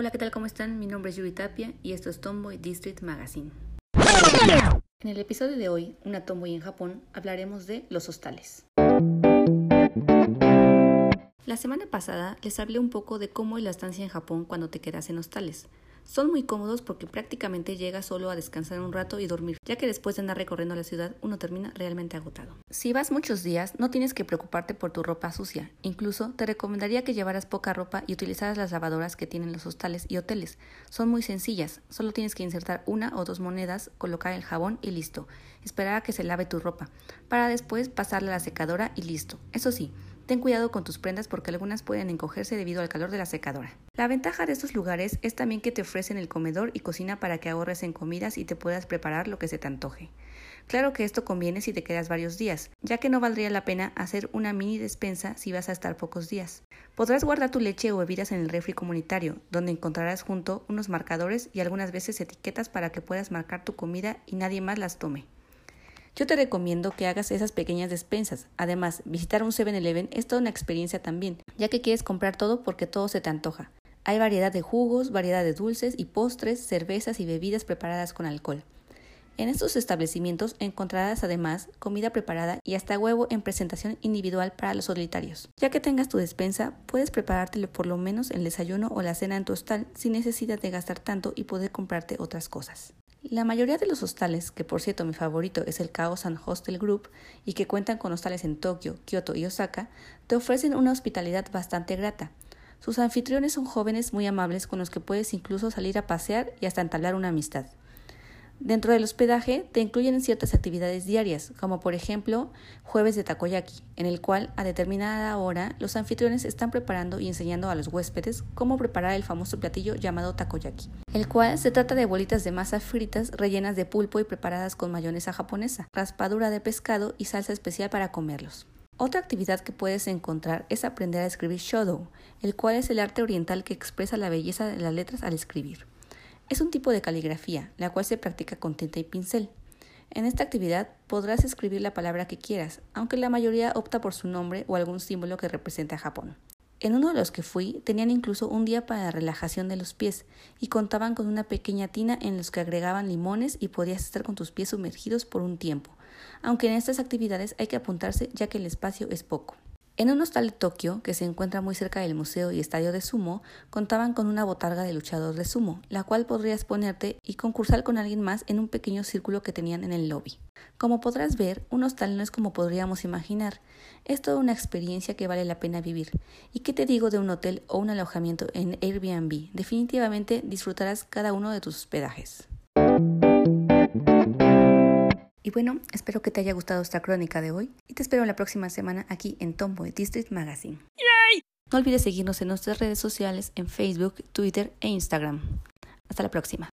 Hola, ¿qué tal? ¿Cómo están? Mi nombre es Yuri Tapia y esto es Tomboy District Magazine. En el episodio de hoy, Una Tomboy en Japón, hablaremos de los hostales. La semana pasada les hablé un poco de cómo es la estancia en Japón cuando te quedas en hostales. Son muy cómodos porque prácticamente llegas solo a descansar un rato y dormir, ya que después de andar recorriendo la ciudad uno termina realmente agotado. Si vas muchos días, no tienes que preocuparte por tu ropa sucia. Incluso te recomendaría que llevaras poca ropa y utilizaras las lavadoras que tienen los hostales y hoteles. Son muy sencillas, solo tienes que insertar una o dos monedas, colocar el jabón y listo. Esperar a que se lave tu ropa, para después pasarla a la secadora y listo. Eso sí, Ten cuidado con tus prendas porque algunas pueden encogerse debido al calor de la secadora. La ventaja de estos lugares es también que te ofrecen el comedor y cocina para que ahorres en comidas y te puedas preparar lo que se te antoje. Claro que esto conviene si te quedas varios días, ya que no valdría la pena hacer una mini despensa si vas a estar pocos días. Podrás guardar tu leche o bebidas en el refri comunitario, donde encontrarás junto unos marcadores y algunas veces etiquetas para que puedas marcar tu comida y nadie más las tome. Yo te recomiendo que hagas esas pequeñas despensas. Además, visitar un 7-Eleven es toda una experiencia también, ya que quieres comprar todo porque todo se te antoja. Hay variedad de jugos, variedad de dulces y postres, cervezas y bebidas preparadas con alcohol. En estos establecimientos encontrarás además comida preparada y hasta huevo en presentación individual para los solitarios. Ya que tengas tu despensa, puedes preparártelo por lo menos el desayuno o la cena en tu hostal sin necesidad de gastar tanto y poder comprarte otras cosas. La mayoría de los hostales, que por cierto mi favorito es el Kao-san Hostel Group y que cuentan con hostales en Tokio, Kyoto y Osaka, te ofrecen una hospitalidad bastante grata. Sus anfitriones son jóvenes muy amables con los que puedes incluso salir a pasear y hasta entablar una amistad. Dentro del hospedaje te incluyen ciertas actividades diarias, como por ejemplo jueves de takoyaki, en el cual a determinada hora los anfitriones están preparando y enseñando a los huéspedes cómo preparar el famoso platillo llamado takoyaki, el cual se trata de bolitas de masa fritas rellenas de pulpo y preparadas con mayonesa japonesa, raspadura de pescado y salsa especial para comerlos. Otra actividad que puedes encontrar es aprender a escribir shodo, el cual es el arte oriental que expresa la belleza de las letras al escribir. Es un tipo de caligrafía, la cual se practica con tinta y pincel. En esta actividad podrás escribir la palabra que quieras, aunque la mayoría opta por su nombre o algún símbolo que represente a Japón. En uno de los que fui tenían incluso un día para la relajación de los pies y contaban con una pequeña tina en los que agregaban limones y podías estar con tus pies sumergidos por un tiempo, aunque en estas actividades hay que apuntarse ya que el espacio es poco. En un hostal de Tokio, que se encuentra muy cerca del museo y estadio de sumo, contaban con una botarga de luchador de sumo, la cual podrías ponerte y concursar con alguien más en un pequeño círculo que tenían en el lobby. Como podrás ver, un hostal no es como podríamos imaginar, es toda una experiencia que vale la pena vivir. ¿Y qué te digo de un hotel o un alojamiento en Airbnb? Definitivamente disfrutarás cada uno de tus hospedajes. Y bueno, espero que te haya gustado esta crónica de hoy y te espero la próxima semana aquí en Tomboy District Magazine. No olvides seguirnos en nuestras redes sociales en Facebook, Twitter e Instagram. Hasta la próxima.